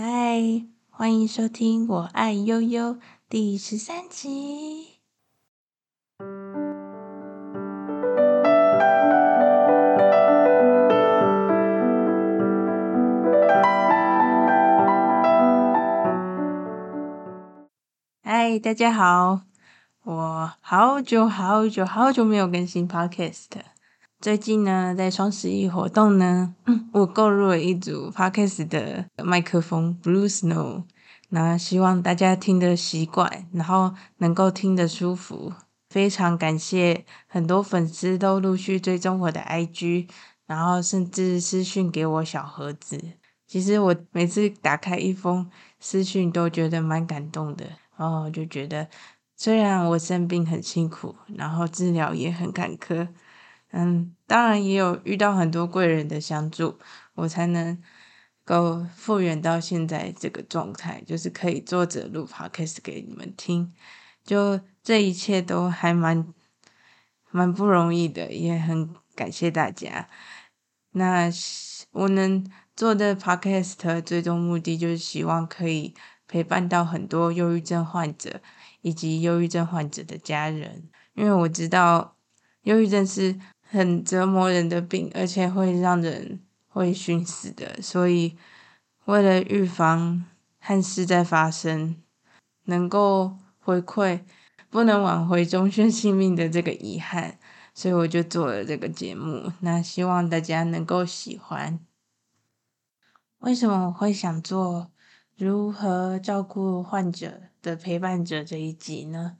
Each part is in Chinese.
嗨，欢迎收听《我爱悠悠》第十三集。嗨，大家好，我好久好久好久没有更新 Podcast。最近呢，在双十一活动呢，我购入了一组 Parkes 的麦克风 Blue Snow，那希望大家听得习惯，然后能够听得舒服。非常感谢很多粉丝都陆续追踪我的 IG，然后甚至私讯给我小盒子。其实我每次打开一封私讯，都觉得蛮感动的。然后就觉得，虽然我生病很辛苦，然后治疗也很坎坷。嗯，当然也有遇到很多贵人的相助，我才能够复原到现在这个状态，就是可以坐着录 podcast 给你们听。就这一切都还蛮蛮不容易的，也很感谢大家。那我能做的 podcast 最终目的就是希望可以陪伴到很多忧郁症患者以及忧郁症患者的家人，因为我知道忧郁症是。很折磨人的病，而且会让人会寻死的。所以，为了预防憾事再发生，能够回馈不能挽回终身性命的这个遗憾，所以我就做了这个节目。那希望大家能够喜欢。为什么我会想做如何照顾患者的陪伴者这一集呢？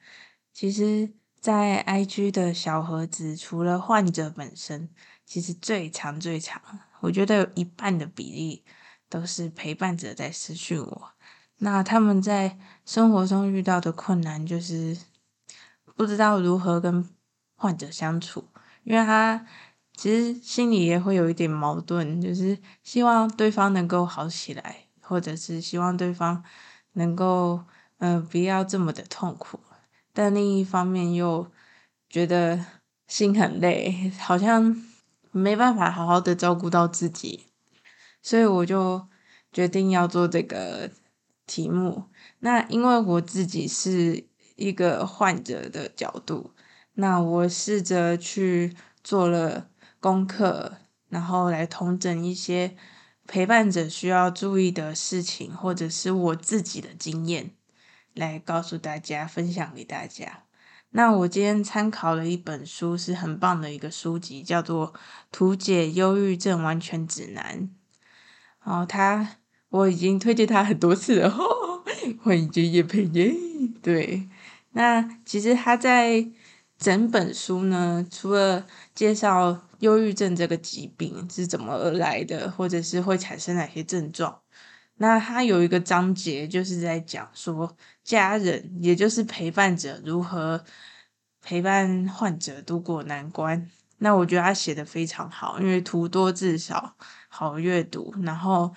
其实。在 IG 的小盒子，除了患者本身，其实最长最长，我觉得有一半的比例都是陪伴者在私讯我。那他们在生活中遇到的困难，就是不知道如何跟患者相处，因为他其实心里也会有一点矛盾，就是希望对方能够好起来，或者是希望对方能够嗯、不要这么的痛苦。但另一方面又觉得心很累，好像没办法好好的照顾到自己，所以我就决定要做这个题目。那因为我自己是一个患者的角度，那我试着去做了功课，然后来统整一些陪伴者需要注意的事情，或者是我自己的经验。来告诉大家，分享给大家。那我今天参考了一本书，是很棒的一个书籍，叫做《图解忧郁症完全指南》。然后他，我已经推荐他很多次了，欢迎接业配耶。对，那其实他在整本书呢，除了介绍忧郁症这个疾病是怎么而来的，或者是会产生哪些症状。那他有一个章节，就是在讲说家人，也就是陪伴者如何陪伴患者度过难关。那我觉得他写得非常好，因为图多字少，好阅读，然后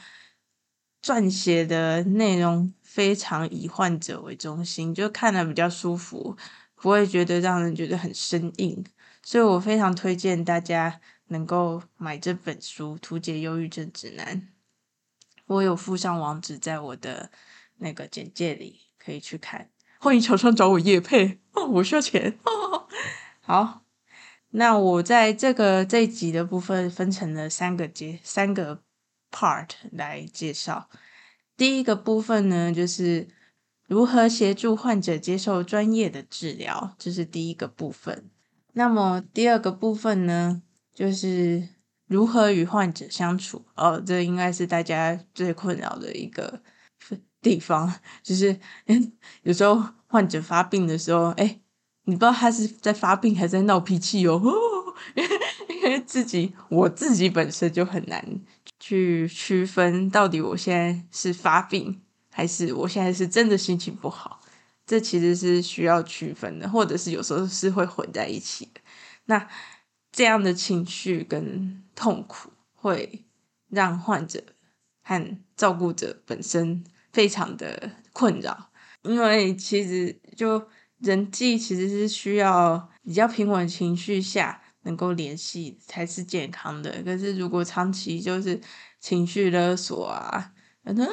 撰写的内容非常以患者为中心，就看得比较舒服，不会觉得让人觉得很生硬。所以我非常推荐大家能够买这本书《图解忧郁症指南》。我有附上网址在我的那个简介里，可以去看。欢迎厂商找我业配哦，我需要钱哦。好，那我在这个这一集的部分分成了三个节三个 part 来介绍。第一个部分呢，就是如何协助患者接受专业的治疗，这是第一个部分。那么第二个部分呢，就是。如何与患者相处？哦，这应该是大家最困扰的一个地方，就是有时候患者发病的时候，哎，你不知道他是在发病还是在闹脾气哦，因为自己我自己本身就很难去区分，到底我现在是发病还是我现在是真的心情不好，这其实是需要区分的，或者是有时候是会混在一起的。那。这样的情绪跟痛苦会让患者和照顾者本身非常的困扰，因为其实就人际其实是需要比较平稳情绪下能够联系才是健康的。可是如果长期就是情绪勒索啊，嗯，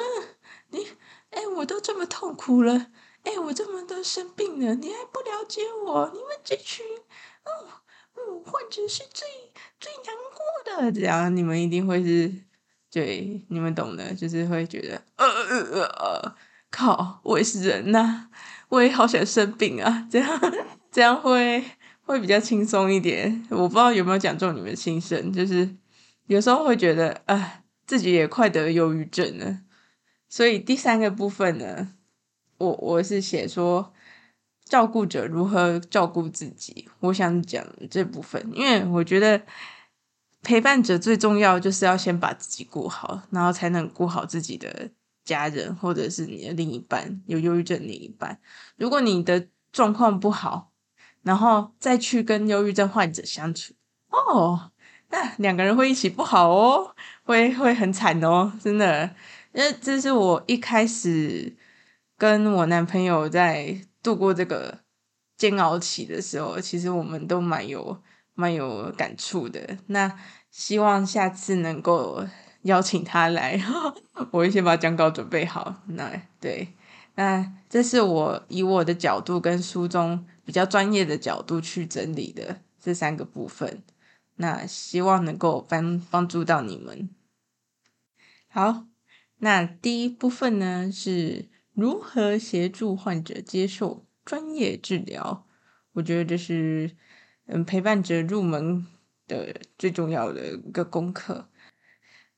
我都这么痛苦了，哎，我这么都生病了，你还不了解我？你们这群，哦，患者是最最难过的，这样你们一定会是，对，你们懂的，就是会觉得，呃呃呃，靠，我也是人呐、我也好想生病啊，这样 这样会会比较轻松一点。我不知道有没有讲中你们心声，就是有时候会觉得，哎，自己也快得忧郁症了。所以第三个部分呢，我我是写说，照顾者如何照顾自己。我想讲这部分，因为我觉得陪伴者最重要就是要先把自己顾好，然后才能顾好自己的家人或者是你的另一半，有忧郁症另一半。如果你的状况不好，然后再去跟忧郁症患者相处，哦，那两个人会一起不好哦，会会很惨哦，真的。那这是我一开始跟我男朋友在度过这个煎熬期的时候，其实我们都蛮有蛮有感触的。那希望下次能够邀请他来，我会先把讲稿准备好。那对，那这是我以我的角度跟书中比较专业的角度去整理的这三个部分。那希望能够帮帮助到你们。好。那第一部分呢，是如何协助患者接受专业治疗。我觉得这是嗯陪伴者入门的最重要的一个功课。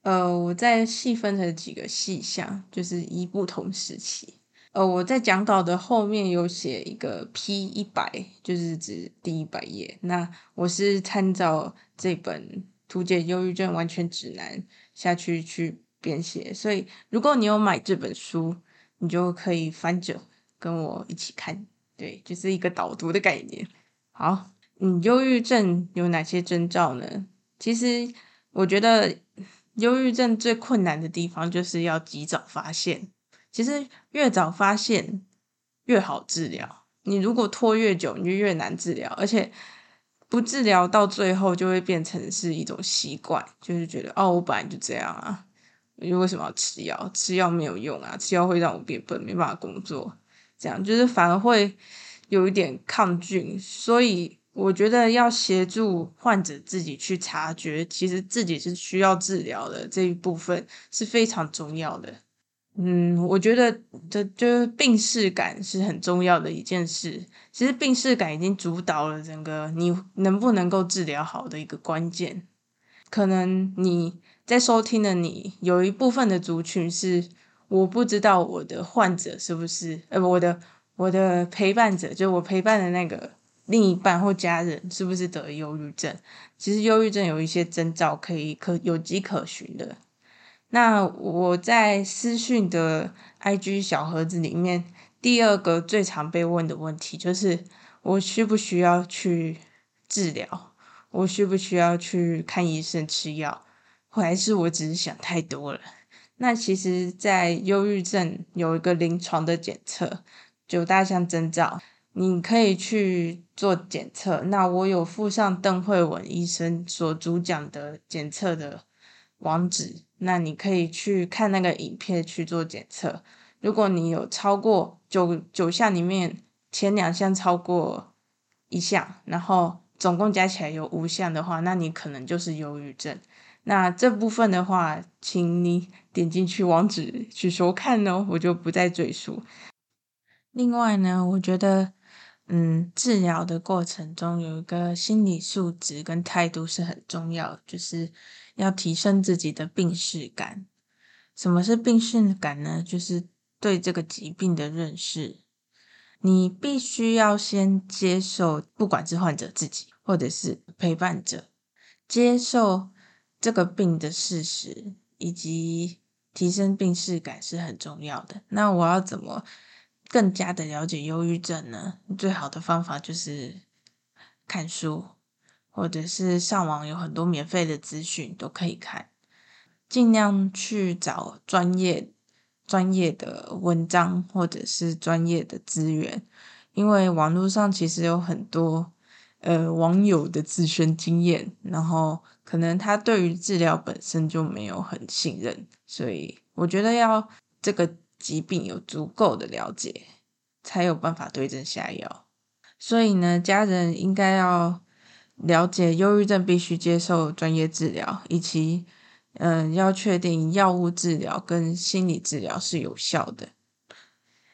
呃，我再细分成几个细项，就是一不同时期。呃，我在讲稿的后面有写一个 P 一百，就是指第一百页。那我是参照这本《图解忧郁症完全指南》下去去。编写，所以如果你有买这本书，你就可以翻着跟我一起看，对，就是一个导读的概念。好，嗯，忧郁症有哪些征兆呢？其实我觉得忧郁症最困难的地方就是要及早发现。其实越早发现越好治疗，你如果拖越久，你就越难治疗，而且不治疗到最后就会变成是一种习惯，就是觉得哦，我本来就这样啊。因为什么要吃药？吃药没有用啊！吃药会让我变笨，没办法工作。这样就是反而会有一点抗拒。所以我觉得要协助患者自己去察觉，其实自己是需要治疗的这一部分是非常重要的。嗯，我觉得这就是病识感是很重要的一件事。其实病识感已经主导了整个你能不能够治疗好的一个关键。可能你。在收听的你，有一部分的族群是我不知道我的患者是不是，呃，我的我的陪伴者，就我陪伴的那个另一半或家人是不是得忧郁症？其实忧郁症有一些征兆可以可有迹可循的。那我在私讯的 IG 小盒子里面，第二个最常被问的问题就是：我需不需要去治疗？我需不需要去看医生吃药？还是我只是想太多了。那其实，在忧郁症有一个临床的检测，九大项征兆，你可以去做检测。那我有附上邓惠文医生所主讲的检测的网址，那你可以去看那个影片去做检测。如果你有超过九九项里面前两项超过一项，然后总共加起来有五项的话，那你可能就是忧郁症。那这部分的话，请你点进去网址去收看哦，我就不再赘述。另外呢，我觉得，嗯，治疗的过程中有一个心理素质跟态度是很重要，就是要提升自己的病视感。什么是病视感呢？就是对这个疾病的认识。你必须要先接受，不管是患者自己或者是陪伴者，接受。这个病的事实以及提升病识感是很重要的。那我要怎么更加的了解忧郁症呢？最好的方法就是看书，或者是上网有很多免费的资讯都可以看。尽量去找专业、专业的文章或者是专业的资源，因为网络上其实有很多呃网友的自身经验，然后。可能他对于治疗本身就没有很信任，所以我觉得要这个疾病有足够的了解，才有办法对症下药。所以呢，家人应该要了解忧郁症必须接受专业治疗，以及嗯，要确定药物治疗跟心理治疗是有效的。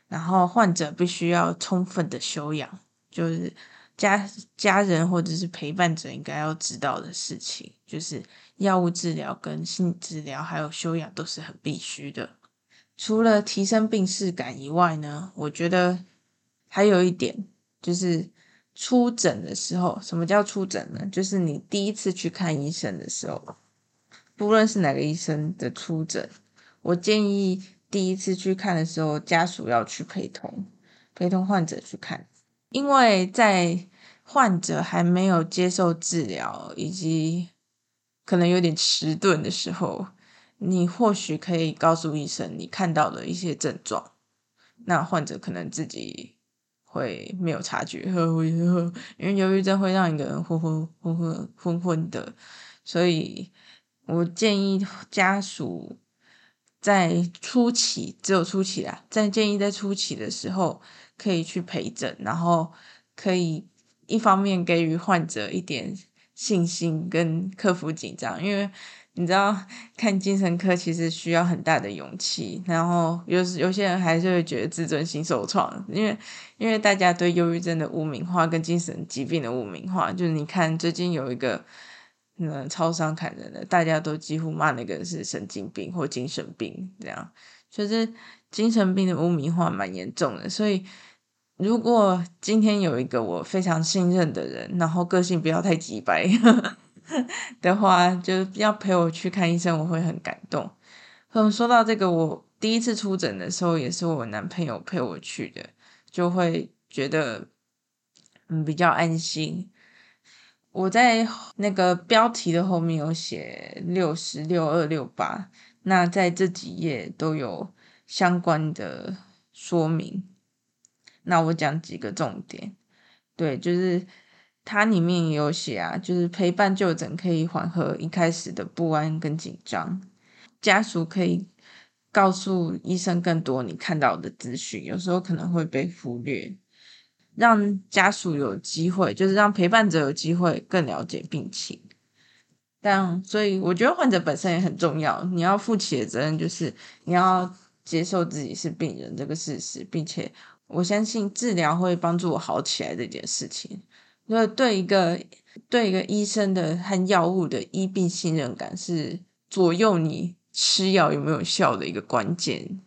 然后患者必须要充分的休养，就是家家人或者是陪伴者应该要知道的事情，就是药物治疗跟心理治疗还有休养都是很必须的。除了提升病视感以外呢，我觉得还有一点就是出诊的时候，什么叫出诊呢？就是你第一次去看医生的时候，不论是哪个医生的出诊，我建议。第一次去看的时候，家属要去陪同，陪同患者去看，因为在患者还没有接受治疗以及可能有点迟钝的时候，你或许可以告诉医生你看到的一些症状，那患者可能自己会没有察觉，因为忧郁症会让一个人昏昏昏昏昏昏的，所以我建议家属。在初期，只有初期啦，在建议在初期的时候可以去陪诊，然后可以一方面给予患者一点信心跟克服紧张，因为你知道看精神科其实需要很大的勇气，然后有有些人还是会觉得自尊心受创，因为因为大家对忧郁症的污名化跟精神疾病的污名化，就是你看最近有一个。嗯，超商砍人的，大家都几乎骂那个人是神经病或精神病，这样就是精神病的污名化蛮严重的。所以，如果今天有一个我非常信任的人，然后个性不要太机掰 的话，就要陪我去看医生，我会很感动。嗯，说到这个，我第一次出诊的时候，也是我男朋友陪我去的，就会觉得嗯比较安心。我在那个标题的后面有写六十六二六八，那在这几页都有相关的说明。那我讲几个重点，对，就是它里面有写啊，就是陪伴就诊可以缓和一开始的不安跟紧张，家属可以告诉医生更多你看到的资讯，有时候可能会被忽略。让家属有机会，就是让陪伴者有机会更了解病情。但所以我觉得患者本身也很重要，你要负起的责任就是你要接受自己是病人这个事实，并且我相信治疗会帮助我好起来这件事情。因为对一个对一个医生的和药物的医病信任感是左右你吃药有没有效的一个关键。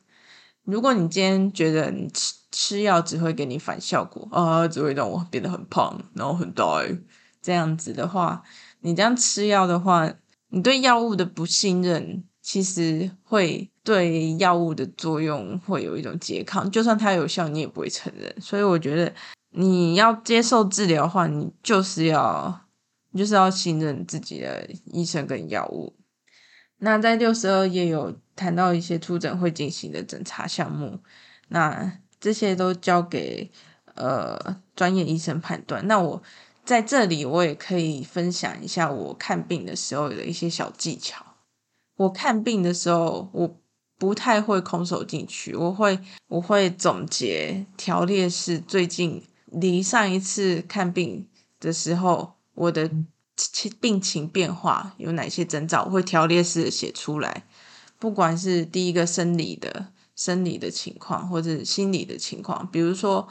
如果你今天觉得你吃吃药只会给你反效果啊，只会让我变得很胖，然后很呆，这样子的话，你这样吃药的话，你对药物的不信任，其实会对药物的作用会有一种拮抗，就算它有效，你也不会承认。所以我觉得你要接受治疗的话，你就是要，就是要信任自己的医生跟药物。那在六十二页有谈到一些初诊会进行的诊查项目，那这些都交给呃专业医生判断。那我在这里我也可以分享一下我看病的时候的一些小技巧。我看病的时候，我不太会空手进去，我会我会总结条列式最近离上一次看病的时候我的。病情变化有哪些征兆？我会条列式的写出来，不管是第一个生理的生理的情况，或者是心理的情况。比如说，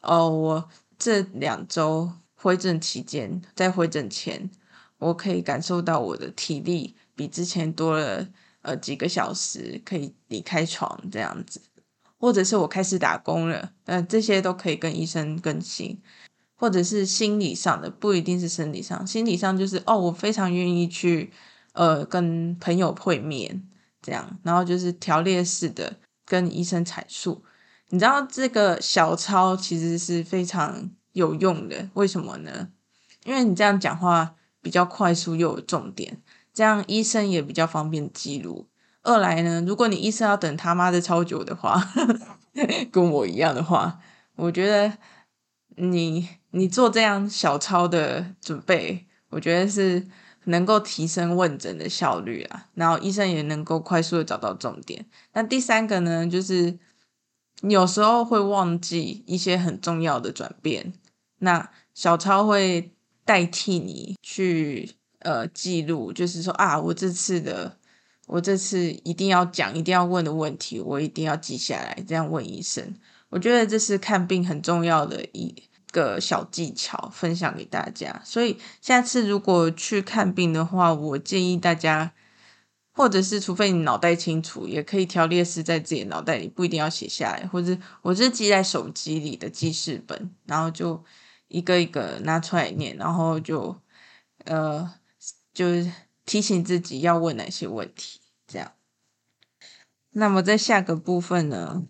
哦，我这两周回诊期间，在回诊前，我可以感受到我的体力比之前多了呃几个小时，可以离开床这样子，或者是我开始打工了，呃，这些都可以跟医生更新。或者是心理上的，不一定是生理上。心理上就是哦，我非常愿意去呃跟朋友会面，这样，然后就是条列式的跟医生阐述。你知道这个小抄其实是非常有用的，为什么呢？因为你这样讲话比较快速又有重点，这样医生也比较方便记录。二来呢，如果你医生要等他妈的超久的话，跟我一样的话，我觉得你。你做这样小抄的准备，我觉得是能够提升问诊的效率啊，然后医生也能够快速的找到重点。那第三个呢，就是有时候会忘记一些很重要的转变，那小抄会代替你去呃记录，就是说啊，我这次的我这次一定要讲、一定要问的问题，我一定要记下来，这样问医生。我觉得这是看病很重要的一个小技巧，分享给大家。所以下次如果去看病的话，我建议大家。或者是，除非你脑袋清楚，也可以条列式在自己脑袋里，不一定要写下来。或者我是记在手机里的记事本，然后就一个一个拿出来念，然后就呃，就是提醒自己要问哪些问题，这样。那么在下个部分呢，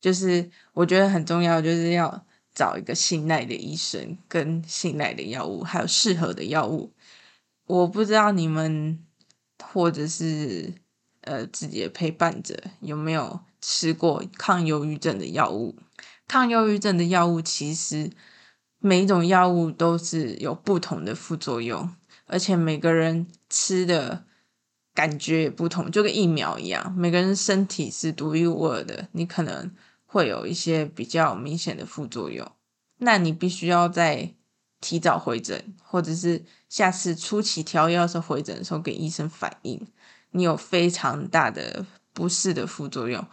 就是我觉得很重要，就是要找一个信赖的医生，跟信赖的药物，还有适合的药物。我不知道你们。或者是呃自己的陪伴者有没有吃过抗忧郁症的药物？抗忧郁症的药物其实每一种药物都是有不同的副作用，而且每个人吃的感觉也不同，就跟疫苗一样，每个人身体是独一无二的，你可能会有一些比较明显的副作用，那你必须要在。提早回诊，或者是下次初期调药的时候回诊的时候给医生反映，你有非常大的不适的副作用，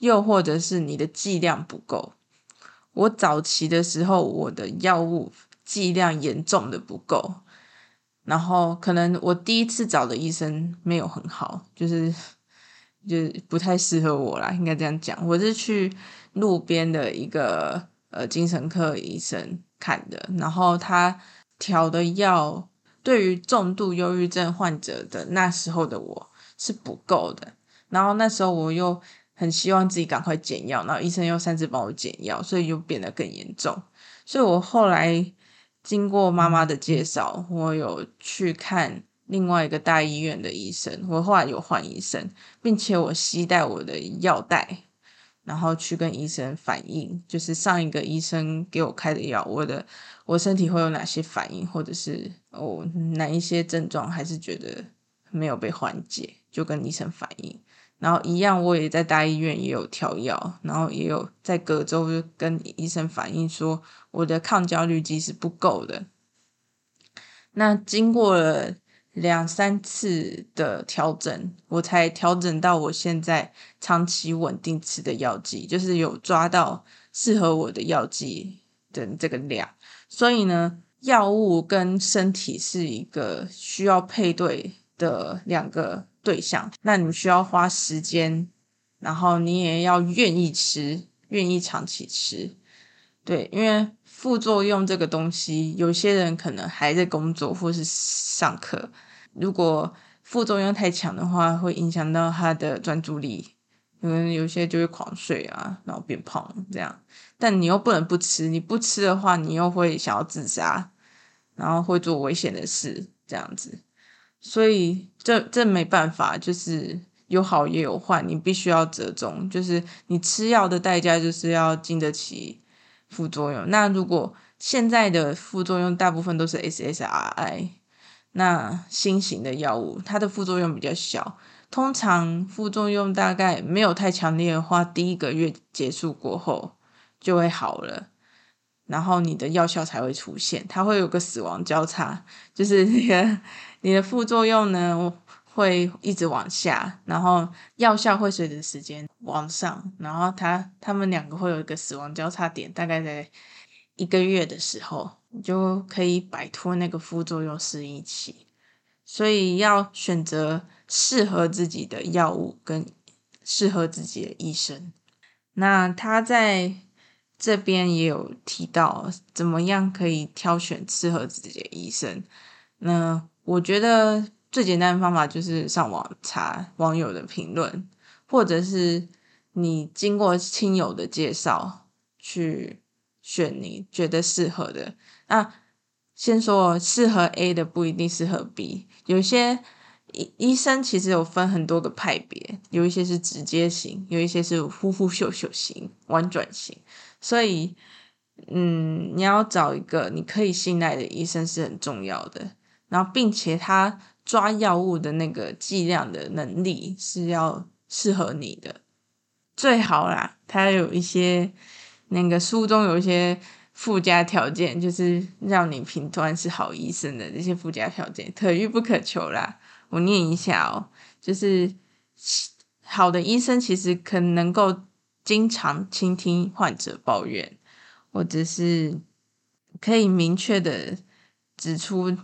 又或者是你的剂量不够。我早期的时候，我的药物剂量严重的不够，然后可能我第一次找的医生没有很好，就是就不太适合我啦，应该这样讲。我是去路边的一个呃精神科医生。看的，然后他调的药对于重度忧郁症患者的那时候的我是不够的，然后那时候我又很希望自己赶快减药，然后医生又擅自帮我减药，所以又变得更严重。所以我后来经过妈妈的介绍，我有去看另外一个大医院的医生，我后来有换医生，并且我携带我的药袋。然后去跟医生反映，就是上一个医生给我开的药，我的我身体会有哪些反应，或者是哦哪一些症状还是觉得没有被缓解，就跟医生反映。然后一样，我也在大医院也有调药，然后也有在隔周跟医生反映说我的抗焦虑剂是不够的。那经过了。两三次的调整，我才调整到我现在长期稳定吃的药剂，就是有抓到适合我的药剂的这个量。所以呢，药物跟身体是一个需要配对的两个对象。那你需要花时间，然后你也要愿意吃，愿意长期吃。对，因为副作用这个东西，有些人可能还在工作或是上课。如果副作用太强的话，会影响到他的专注力，可能有些就会狂睡啊，然后变胖这样。但你又不能不吃，你不吃的话，你又会想要自杀，然后会做危险的事这样子。所以这这没办法，就是有好也有坏，你必须要折中。就是你吃药的代价，就是要经得起副作用。那如果现在的副作用大部分都是 SSRI。那新型的药物，它的副作用比较小，通常副作用大概没有太强烈的话，第一个月结束过后就会好了，然后你的药效才会出现，它会有个死亡交叉，就是那个你的副作用呢会一直往下，然后药效会随着时间往上，然后它它们两个会有一个死亡交叉点，大概在一个月的时候。你就可以摆脱那个副作用适应期，所以要选择适合自己的药物跟适合自己的医生。那他在这边也有提到，怎么样可以挑选适合自己的医生。那我觉得最简单的方法就是上网查网友的评论，或者是你经过亲友的介绍去选你觉得适合的。那先说适合 A 的不一定适合 B，有些医医生其实有分很多个派别，有一些是直接型，有一些是呼呼秀秀型、婉转型，所以嗯，你要找一个你可以信赖的医生是很重要的，然后并且他抓药物的那个剂量的能力是要适合你的，最好啦，它有一些那个书中有一些附加条件，就是让你评断是好医生的这些附加条件，可遇不可求啦。我念一下哦，就是好的医生其实可能够经常倾听患者抱怨，或者是可以明确的指出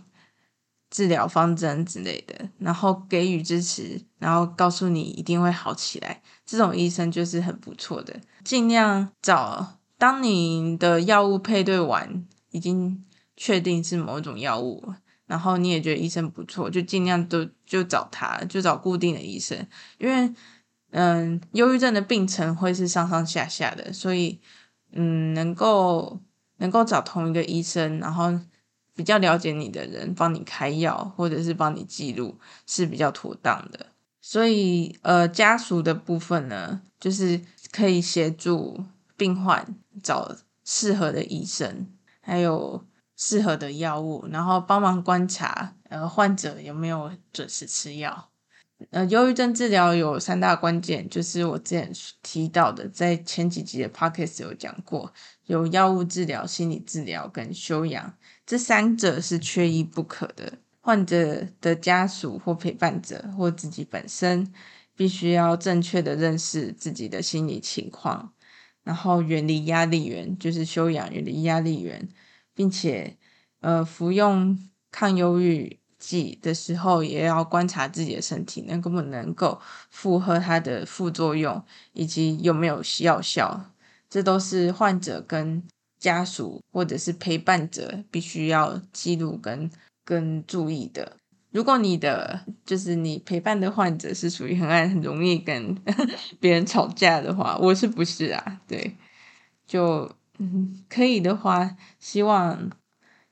治疗方针之类的，然后给予支持，然后告诉你一定会好起来。这种医生就是很不错的。尽量找，当你的药物配对完，已经确定是某种药物，然后你也觉得医生不错，就尽量都就找他，就找固定的医生。因为，嗯，忧郁症的病程会是上上下下的，所以，嗯，能够能够找同一个医生，然后。比较了解你的人帮你开药，或者是帮你记录是比较妥当的。所以，呃，家属的部分呢，就是可以协助病患找适合的医生，还有适合的药物，然后帮忙观察，呃，患者有没有准时吃药。呃，忧郁症治疗有三大关键，就是我之前提到的，在前几集的 podcast 有讲过，有药物治疗、心理治疗跟休养，这三者是缺一不可的。患者的家属或陪伴者或自己本身，必须要正确的认识自己的心理情况，然后远离压力源，就是休养，远离压力源，并且呃服用抗忧郁剂的时候，也要观察自己的身体能不能够负荷它的副作用，以及有没有药效。这都是患者跟家属或者是陪伴者必须要记录跟跟注意的。如果你的就是你陪伴的患者是属于很爱很容易跟 别人吵架的话，我是不是啊？对，就嗯可以的话，希望。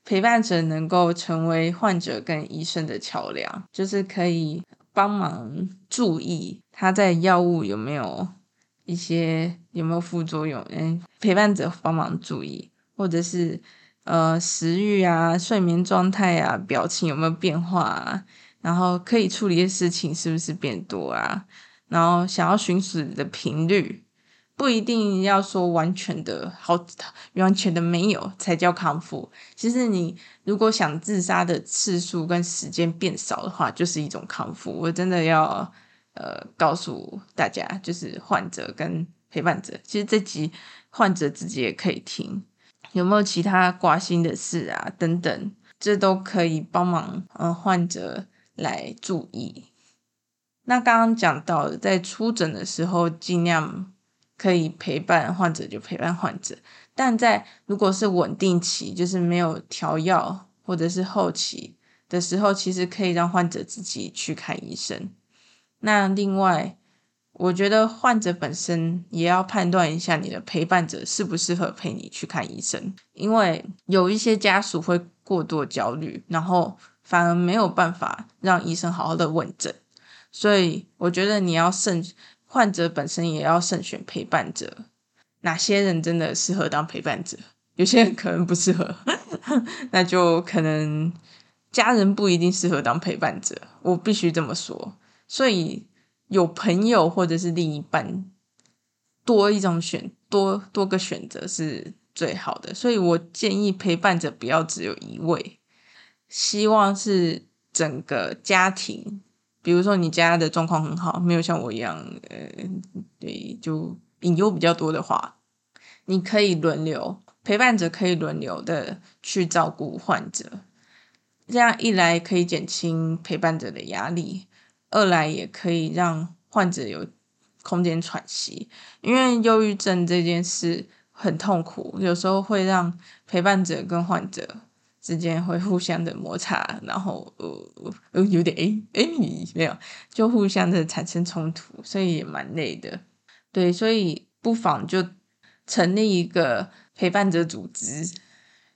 陪伴者能够成为患者跟医生的桥梁，就是可以帮忙注意他在药物有没有一些有没有副作用，嗯，陪伴者帮忙注意，或者是呃食欲啊、睡眠状态啊、表情有没有变化啊，然后可以处理的事情是不是变多啊，然后想要寻死的频率。不一定要说完全的好，完全的没有才叫康复。其实你如果想自杀的次数跟时间变少的话，就是一种康复。我真的要呃告诉大家，就是患者跟陪伴者，其实这集患者自己也可以听，有没有其他挂心的事啊等等，这都可以帮忙嗯患者来注意。那刚刚讲到，在出诊的时候尽量。可以陪伴患者就陪伴患者，但在如果是稳定期，就是没有调药或者是后期的时候，其实可以让患者自己去看医生。那另外，我觉得患者本身也要判断一下你的陪伴者适不适合陪你去看医生，因为有一些家属会过度焦虑，然后反而没有办法让医生好好的问诊，所以我觉得你要慎。患者本身也要慎选陪伴者，哪些人真的适合当陪伴者？有些人可能不适合，那就可能家人不一定适合当陪伴者。我必须这么说，所以有朋友或者是另一半，多一种选多多个选择是最好的。所以我建议陪伴者不要只有一位，希望是整个家庭。比如说你家的状况很好，没有像我一样，呃，对，就隐忧比较多的话，你可以轮流陪伴者，可以轮流的去照顾患者，这样一来可以减轻陪伴者的压力，二来也可以让患者有空间喘息，因为忧郁症这件事很痛苦，有时候会让陪伴者跟患者。之间会互相的摩擦，然后呃呃有点诶诶没有，就互相的产生冲突，所以也蛮累的。对，所以不妨就成立一个陪伴者组织，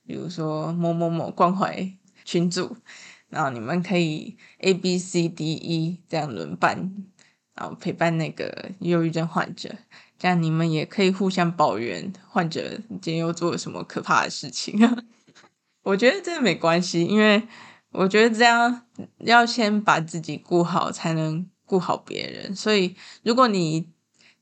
比如说某某某关怀群组，然后你们可以 A B C D E 这样轮班，然后陪伴那个忧郁症患者，这样你们也可以互相抱怨患者今天又做了什么可怕的事情。我觉得这没关系，因为我觉得这样要先把自己顾好，才能顾好别人。所以，如果你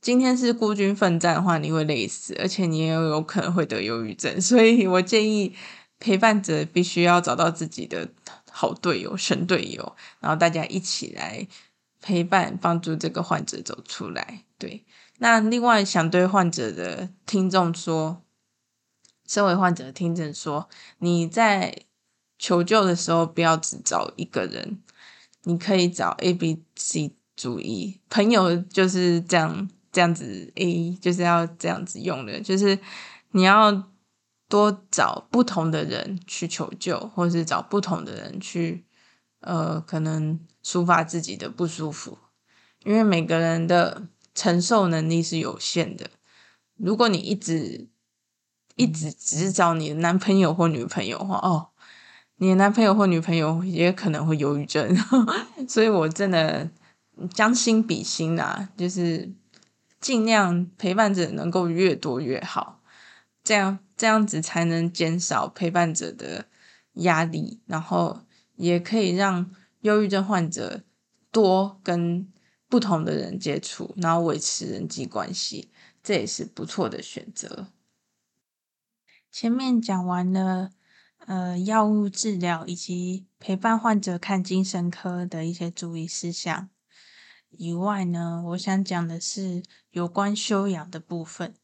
今天是孤军奋战的话，你会累死，而且你也有可能会得忧郁症。所以我建议陪伴者必须要找到自己的好队友、神队友，然后大家一起来陪伴、帮助这个患者走出来。对，那另外想对患者的听众说，身为患者的听众说，你在求救的时候不要只找一个人，你可以找 A、B、C 主义朋友，就是这样。这样子，A 就是要这样子用的，就是你要多找不同的人去求救，或是找不同的人去，呃，可能抒发自己的不舒服，因为每个人的承受能力是有限的。如果你一直一直只找你的男朋友或女朋友话，哦，你的男朋友或女朋友也可能会忧郁症，所以我真的将心比心啊，就是。尽量陪伴者能够越多越好，这样这样子才能减少陪伴者的压力，然后也可以让忧郁症患者多跟不同的人接触，然后维持人际关系，这也是不错的选择。前面讲完了，呃，药物治疗以及陪伴患者看精神科的一些注意事项。以外呢，我想讲的是有关修养的部分。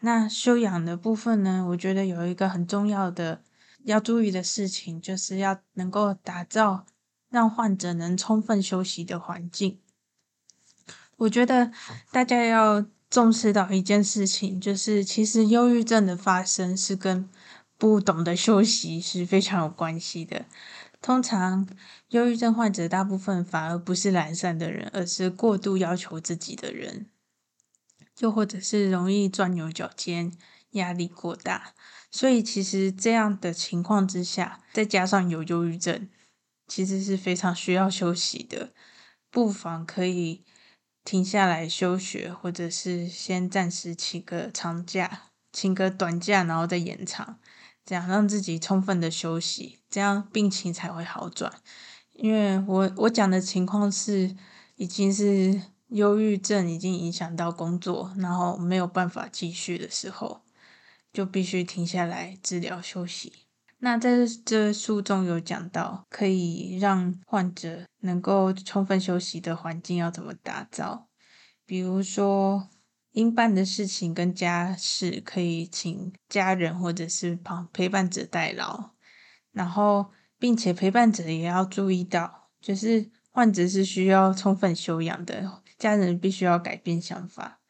那修养的部分呢，我觉得有一个很重要的要注意的事情，就是要能够打造让患者能充分休息的环境。我觉得大家要重视到一件事情，就是其实忧郁症的发生是跟不懂得休息是非常有关系的。通常，忧郁症患者大部分反而不是懒散的人，而是过度要求自己的人，又或者是容易钻牛角尖、压力过大。所以，其实这样的情况之下，再加上有忧郁症，其实是非常需要休息的。不妨可以停下来休学，或者是先暂时请个长假，请个短假，然后再延长。这样让自己充分的休息，这样病情才会好转。因为我我讲的情况是，已经是忧郁症已经影响到工作，然后没有办法继续的时候，就必须停下来治疗休息。那在这书中有讲到，可以让患者能够充分休息的环境要怎么打造，比如说。应办的事情跟家事可以请家人或者是旁陪伴者代劳，然后并且陪伴者也要注意到，就是患者是需要充分休养的，家人必须要改变想法。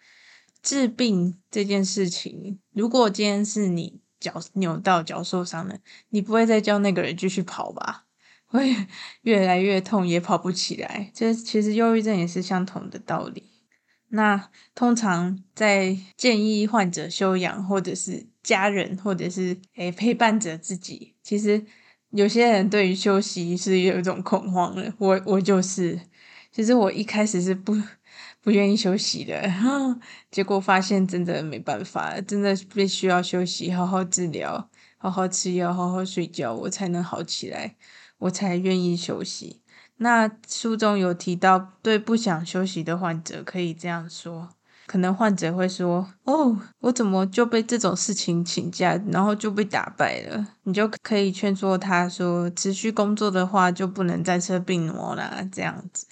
治病这件事情，如果今天是你脚扭到脚受伤了，你不会再叫那个人继续跑吧？会越来越痛，也跑不起来。这其实忧郁症也是相同的道理。那通常在建议患者休养，或者是家人，或者是诶陪伴着自己。其实有些人对于休息是有一种恐慌的，我我就是，其实我一开始是不不愿意休息的，结果发现真的没办法，真的必须要休息，好好治疗，好好吃药，好好睡觉，我才能好起来，我才愿意休息。那书中有提到，对不想休息的患者可以这样说：可能患者会说：“哦，我怎么就被这种事情请假，然后就被打败了？”你就可以劝说他说：“持续工作的话，就不能再吃病魔啦。”这样子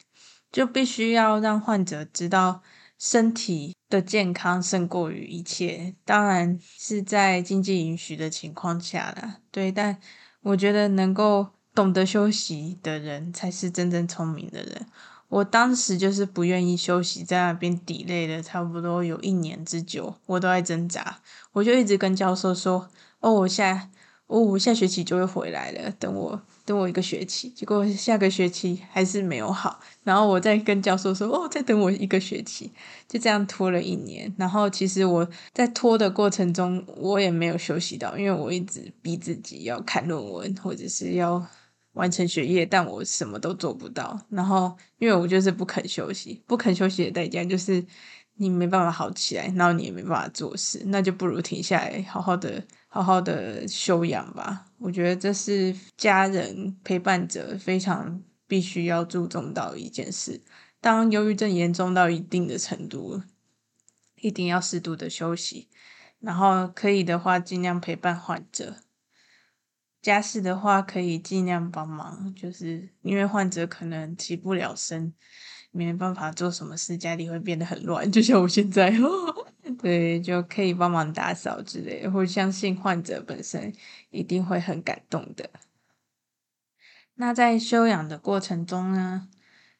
就必须要让患者知道，身体的健康胜过于一切。当然是在经济允许的情况下啦。对，但我觉得能够。懂得休息的人才是真正聪明的人。我当时就是不愿意休息，在那边抵累了差不多有一年之久，我都在挣扎。我就一直跟教授说：“哦，我下，哦，我下学期就会回来了，等我，等我一个学期。”结果下个学期还是没有好。然后我再跟教授说：“哦，再等我一个学期。”就这样拖了一年。然后其实我在拖的过程中，我也没有休息到，因为我一直逼自己要看论文，或者是要。完成学业，但我什么都做不到。然后，因为我就是不肯休息，不肯休息的代价就是你没办法好起来，然后你也没办法做事，那就不如停下来，好好的、好好的休养吧。我觉得这是家人陪伴者非常必须要注重到一件事。当忧郁症严重到一定的程度，一定要适度的休息，然后可以的话尽量陪伴患者。家事的话可以尽量帮忙，就是因为患者可能起不了身，没办法做什么事，家里会变得很乱，就像我现在，对，就可以帮忙打扫之类的，我相信患者本身一定会很感动的。那在休养的过程中呢，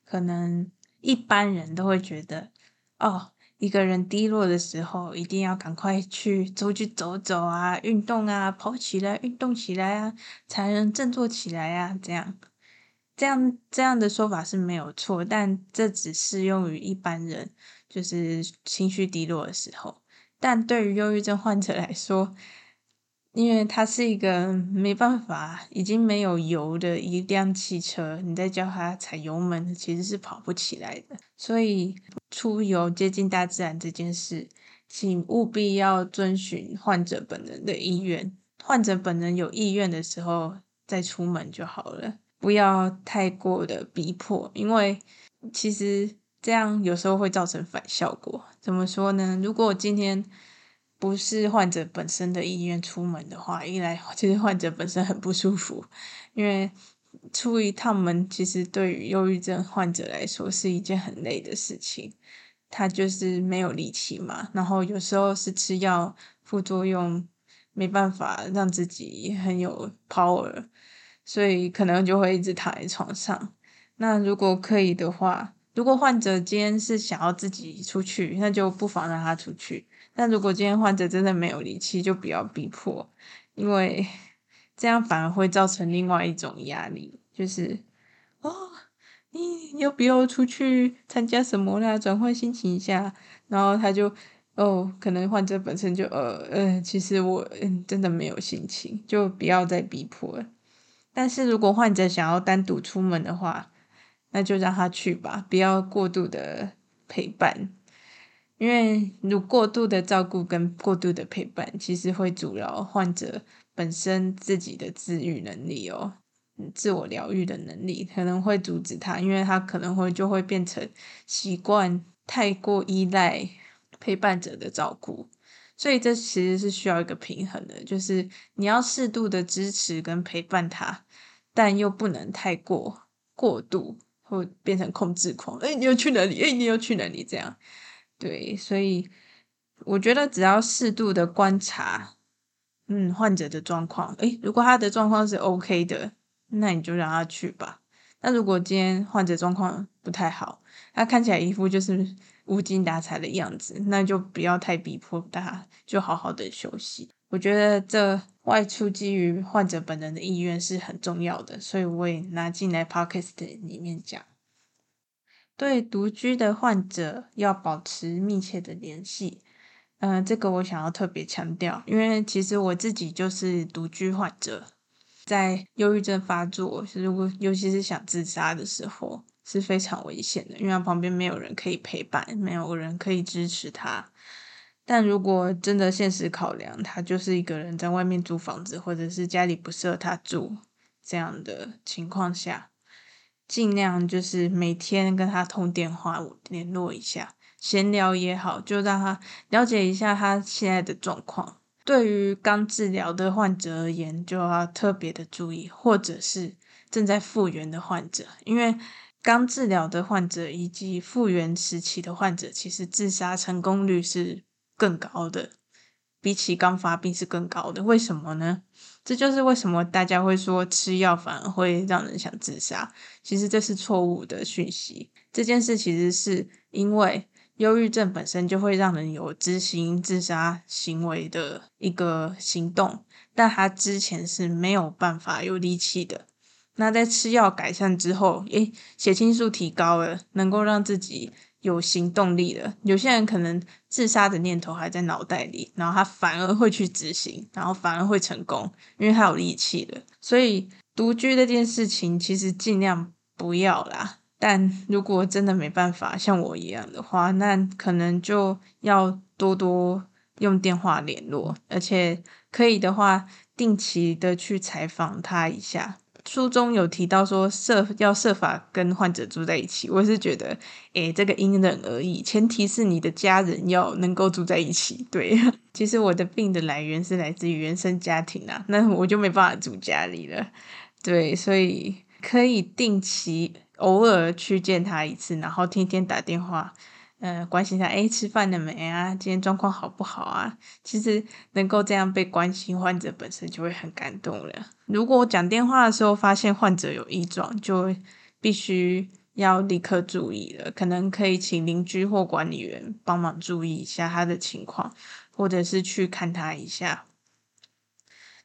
可能一般人都会觉得，哦，一个人低落的时候，一定要赶快去出去走走啊，运动啊，跑起来，运动起来啊，才能振作起来啊，这样，这样，这样的说法是没有错，但这只适用于一般人，就是情绪低落的时候，但对于忧郁症患者来说，因为它是一个没办法，已经没有油的一辆汽车，你再叫它踩油门，其实是跑不起来的。所以出游接近大自然这件事，请务必要遵循患者本人的意愿。患者本人有意愿的时候再出门就好了，不要太过的逼迫，因为其实这样有时候会造成反效果。怎么说呢？如果今天不是患者本身的意愿出门的话，一来其实患者本身很不舒服，因为出一趟门其实对于忧郁症患者来说是一件很累的事情，他就是没有力气嘛，然后有时候是吃药副作用，没办法让自己很有 power，所以可能就会一直躺在床上。那如果可以的话，如果患者今天是想要自己出去，那就不妨让他出去。但如果今天患者真的没有力气，就不要逼迫，因为 这样反而会造成另外一种压力，就是哦，你要不要出去参加什么啦？转换心情一下，然后他就哦，可能患者本身就呃嗯、呃，其实我嗯真的没有心情，就不要再逼迫了。但是如果患者想要单独出门的话，那就让他去吧，不要过度的陪伴。因为如过度的照顾跟过度的陪伴，其实会阻挠患者本身自己的自愈能力哦，自我疗愈的能力可能会阻止他，因为他可能会就会变成习惯太过依赖陪伴者的照顾，所以这其实是需要一个平衡的，就是你要适度的支持跟陪伴他，但又不能太过过度，会变成控制狂。哎，你要去哪里？哎，你要去哪里？这样。对，所以我觉得只要适度的观察，嗯，患者的状况，诶，如果他的状况是 OK 的，那你就让他去吧。那如果今天患者状况不太好，他看起来一副就是无精打采的样子，那就不要太逼迫他，就好好的休息。我觉得这外出基于患者本人的意愿是很重要的，所以我也拿进来 Podcast 里面讲。对独居的患者要保持密切的联系，嗯、呃，这个我想要特别强调，因为其实我自己就是独居患者，在忧郁症发作，如果尤其是想自杀的时候，是非常危险的，因为旁边没有人可以陪伴，没有人可以支持他。但如果真的现实考量，他就是一个人在外面租房子，或者是家里不适合他住这样的情况下。尽量就是每天跟他通电话联络一下，闲聊也好，就让他了解一下他现在的状况。对于刚治疗的患者而言，就要特别的注意，或者是正在复原的患者，因为刚治疗的患者以及复原时期的患者，其实自杀成功率是更高的。比起刚发病是更高的，为什么呢？这就是为什么大家会说吃药反而会让人想自杀。其实这是错误的讯息。这件事其实是因为忧郁症本身就会让人有执行自杀行为的一个行动，但他之前是没有办法有力气的。那在吃药改善之后，诶，血清素提高了，能够让自己。有行动力的，有些人可能自杀的念头还在脑袋里，然后他反而会去执行，然后反而会成功，因为他有力气了。所以独居这件事情其实尽量不要啦。但如果真的没办法，像我一样的话，那可能就要多多用电话联络，而且可以的话，定期的去采访他一下。书中有提到说设要设法跟患者住在一起，我是觉得，诶，这个因人而异，前提是你的家人要能够住在一起。对，其实我的病的来源是来自于原生家庭啊，那我就没办法住家里了。对，所以可以定期偶尔去见他一次，然后天天打电话。呃，关心他，诶，吃饭了没啊？今天状况好不好啊？其实能够这样被关心，患者本身就会很感动了。如果我讲电话的时候发现患者有异状，就必须要立刻注意了。可能可以请邻居或管理员帮忙注意一下他的情况，或者是去看他一下。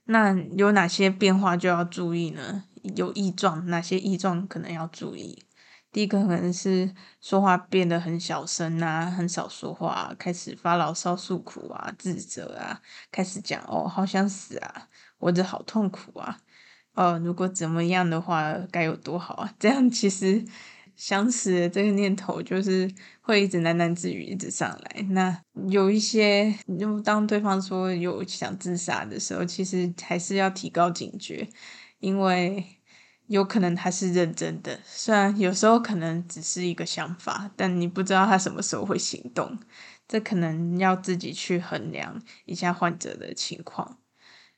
那有哪些变化就要注意呢？有异状，哪些异状可能要注意？第一个可能是说话变得很小声啊，很少说话啊，开始发牢骚诉苦啊，自责啊，开始讲哦，好想死啊，活着好痛苦啊，哦，如果怎么样的话该有多好啊！这样其实想死的这个念头就是会一直喃喃自语，一直上来。那有一些，就当对方说有想自杀的时候，其实还是要提高警觉，因为。有可能他是认真的，虽然有时候可能只是一个想法，但你不知道他什么时候会行动，这可能要自己去衡量一下患者的情况。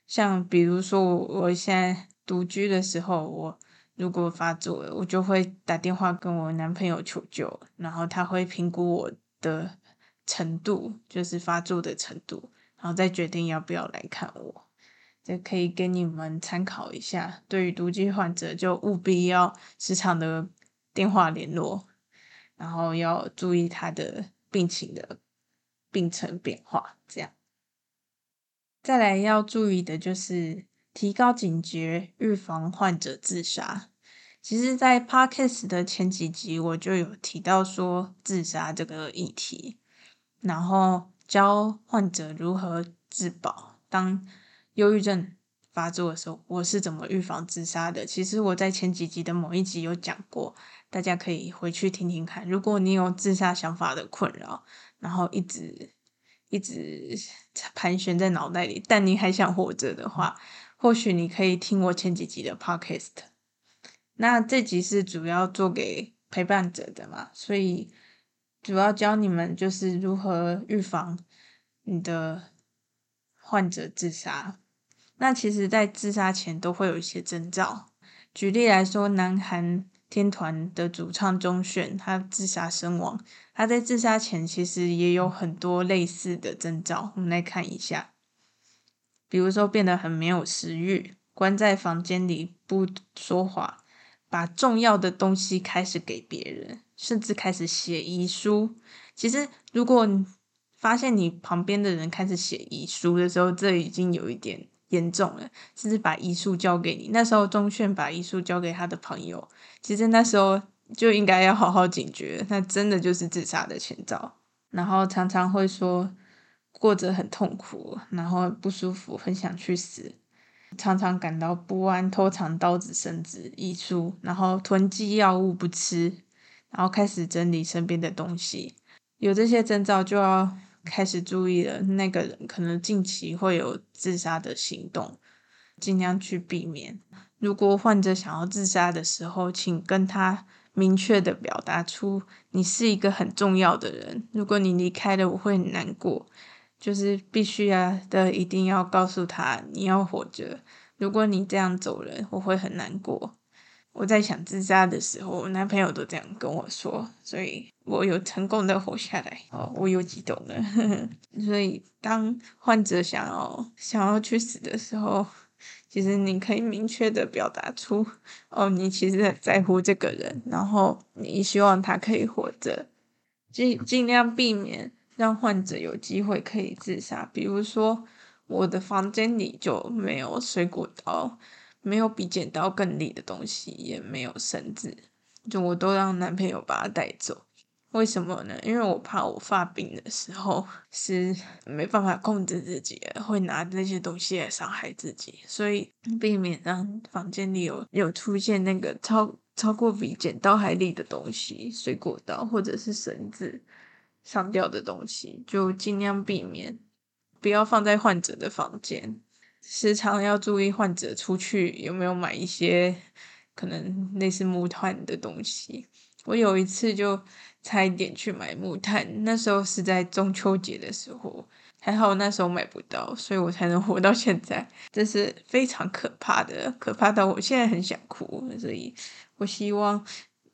像比如说我我现在独居的时候，我如果发作了，我就会打电话跟我男朋友求救，然后他会评估我的程度，就是发作的程度，然后再决定要不要来看我。这可以给你们参考一下。对于独居患者，就务必要时常的电话联络，然后要注意他的病情的病程变化。这样，再来要注意的就是提高警觉，预防患者自杀。其实，在 Podcast 的前几集我就有提到说自杀这个议题，然后教患者如何自保。当忧郁症发作的时候，我是怎么预防自杀的？其实我在前几集的某一集有讲过，大家可以回去听听看。如果你有自杀想法的困扰，然后一直一直盘旋在脑袋里，但你还想活着的话，或许你可以听我前几集的 podcast。那这集是主要做给陪伴者的嘛，所以主要教你们就是如何预防你的患者自杀。那其实，在自杀前都会有一些征兆。举例来说，南韩天团的主唱钟鉉，他自杀身亡。他在自杀前其实也有很多类似的征兆。我们来看一下，比如说变得很没有食欲，关在房间里不说话，把重要的东西开始给别人，甚至开始写遗书。其实，如果发现你旁边的人开始写遗书的时候，这已经有一点。严重了，甚至把遗书交给你。那时候钟炫把遗书交给他的朋友，其实那时候就应该要好好警觉，那真的就是自杀的前兆。然后常常会说过着很痛苦，然后不舒服，很想去死，常常感到不安，偷藏刀子、绳子、遗书，然后囤积药物不吃，然后开始整理身边的东西。有这些征兆就要。开始注意了，那个人可能近期会有自杀的行动，尽量去避免。如果患者想要自杀的时候，请跟他明确的表达出你是一个很重要的人。如果你离开了，我会很难过。就是必须要的，一定要告诉他你要活着。如果你这样走了，我会很难过。我在想自杀的时候，我男朋友都这样跟我说，所以我有成功的活下来。哦，我有激动了。所以，当患者想要想要去死的时候，其实你可以明确的表达出，哦，你其实很在乎这个人，然后你希望他可以活着，尽尽量避免让患者有机会可以自杀。比如说，我的房间里就没有水果刀。没有比剪刀更利的东西，也没有绳子，就我都让男朋友把它带走。为什么呢？因为我怕我发病的时候是没办法控制自己，会拿那些东西来伤害自己，所以避免让房间里有有出现那个超超过比剪刀还利的东西，水果刀或者是绳子上吊的东西，就尽量避免，不要放在患者的房间。时常要注意患者出去有没有买一些可能类似木炭的东西。我有一次就差一点去买木炭，那时候是在中秋节的时候，还好那时候买不到，所以我才能活到现在。这是非常可怕的，可怕到我现在很想哭。所以我希望，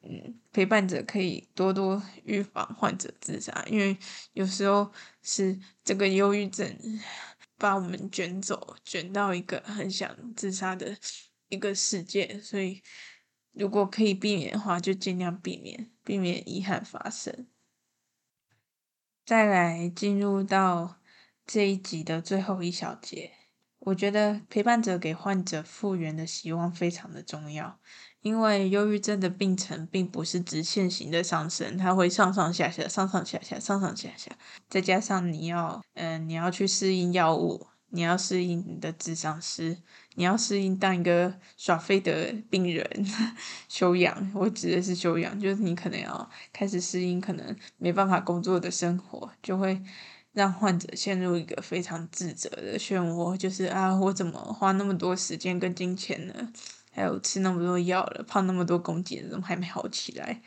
嗯，陪伴者可以多多预防患者自杀，因为有时候是这个忧郁症把我们卷走，卷到一个很想自杀的一个世界，所以。如果可以避免的话，就尽量避免，避免遗憾发生。再来进入到这一集的最后一小节，我觉得陪伴者给患者复原的希望非常的重要，因为忧郁症的病程并不是直线型的上升，它会上上下下，上上下下，上上下下，再加上你要，嗯、你要去适应药物。你要适应你的智商师，你要适应当一个耍废的病人，修养。我指的是修养，就是你可能要开始适应可能没办法工作的生活，就会让患者陷入一个非常自责的漩涡。就是啊，我怎么花那么多时间跟金钱呢？还有吃那么多药了，胖那么多公斤，怎么还没好起来？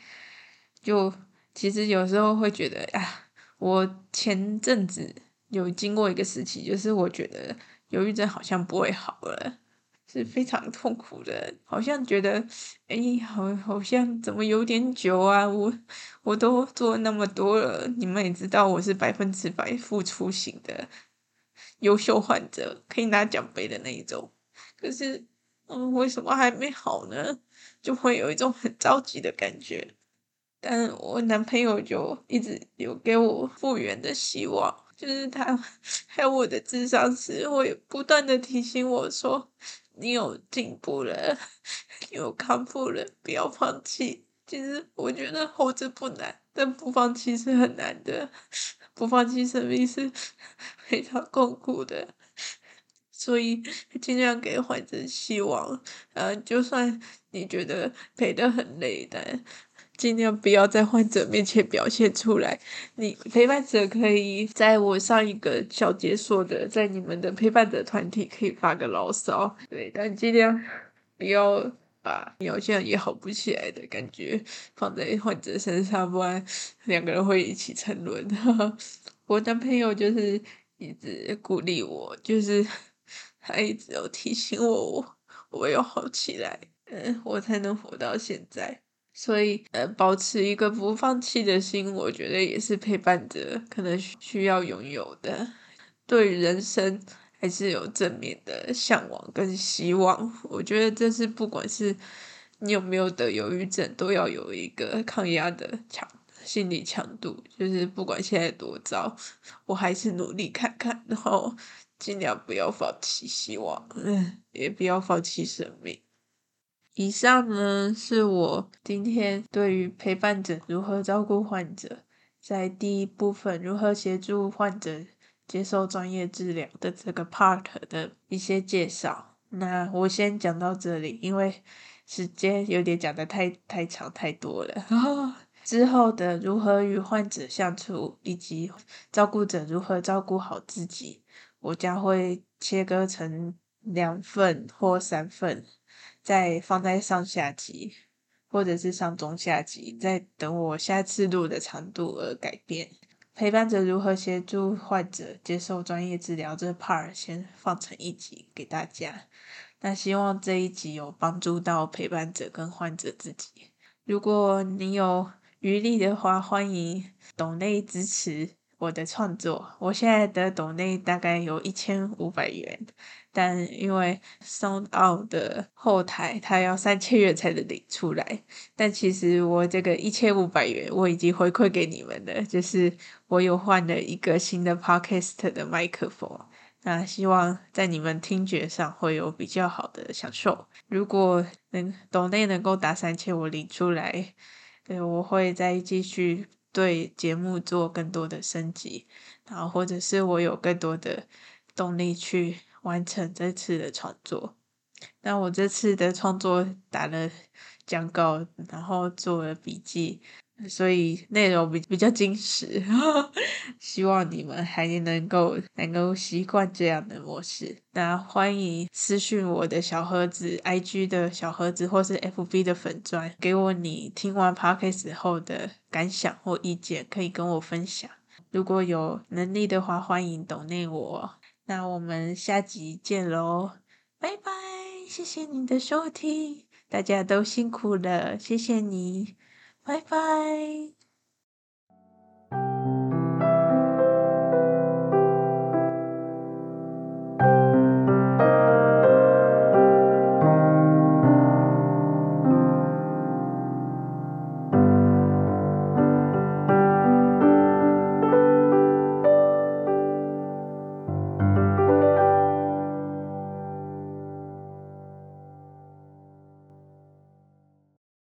就其实有时候会觉得啊，我前阵子。有经过一个时期，就是我觉得忧郁症好像不会好了，是非常痛苦的，好像觉得，哎，好，好像怎么有点久啊？我我都做那么多了，你们也知道我是百分之百付出型的优秀患者，可以拿奖杯的那一种。可是，嗯，为什么还没好呢？就会有一种很着急的感觉。但我男朋友就一直有给我复原的希望。就是他，还有我的智商师，会不断的提醒我说：“你有进步了，你有康复了，不要放弃。”其实我觉得活着不难，但不放弃是很难的。不放弃生命是 非常痛苦的，所以 尽量给患者希望。呃，就算你觉得陪得很累，但。尽量不要在患者面前表现出来。你陪伴者可以在我上一个小节说的，在你们的陪伴者团体可以发个牢骚，对，但尽量不要把你好像也好不起来的感觉放在患者身上，不然两个人会一起沉沦。我男朋友就是一直鼓励我，就是他一直有提醒我，我我要好起来，嗯，我才能活到现在。所以，呃，保持一个不放弃的心，我觉得也是陪伴者可能需要拥有的。对人生还是有正面的向往跟希望。我觉得这是不管是你有没有得忧郁症，都要有一个抗压的强心理强度。就是不管现在多糟，我还是努力看看，然后尽量不要放弃希望，嗯，也不要放弃生命。以上呢，是我今天对于陪伴者如何照顾患者，在第一部分如何协助患者接受专业治疗的这个 part 的一些介绍。那我先讲到这里，因为时间有点讲的太太长太多了。然 后之后的如何与患者相处，以及照顾者如何照顾好自己，我将会切割成两份或三份。再放在上下集，或者是上中下集，再等我下次录的长度而改变。陪伴者如何协助患者接受专业治疗，这 part 先放成一集给大家。那希望这一集有帮助到陪伴者跟患者自己。如果你有余力的话，欢迎抖内支持我的创作。我现在的抖内大概有一千五百元。但因为 SoundOut 的后台，它要三千元才能领出来。但其实我这个一千五百元我已经回馈给你们了，就是我有换了一个新的 Podcast 的麦克风。那希望在你们听觉上会有比较好的享受。如果能抖内能够打三千，我领出来，对，我会再继续对节目做更多的升级，然后或者是我有更多的动力去。完成这次的创作，那我这次的创作打了讲稿，然后做了笔记，所以内容比比较精实。希望你们还能够能够习惯这样的模式。那欢迎私讯我的小盒子，IG 的小盒子，或是 FB 的粉专，给我你听完 Podcast 后的感想或意见，可以跟我分享。如果有能力的话，欢迎懂内我。那我们下集见喽，拜拜！谢谢你的收听，大家都辛苦了，谢谢你，拜拜。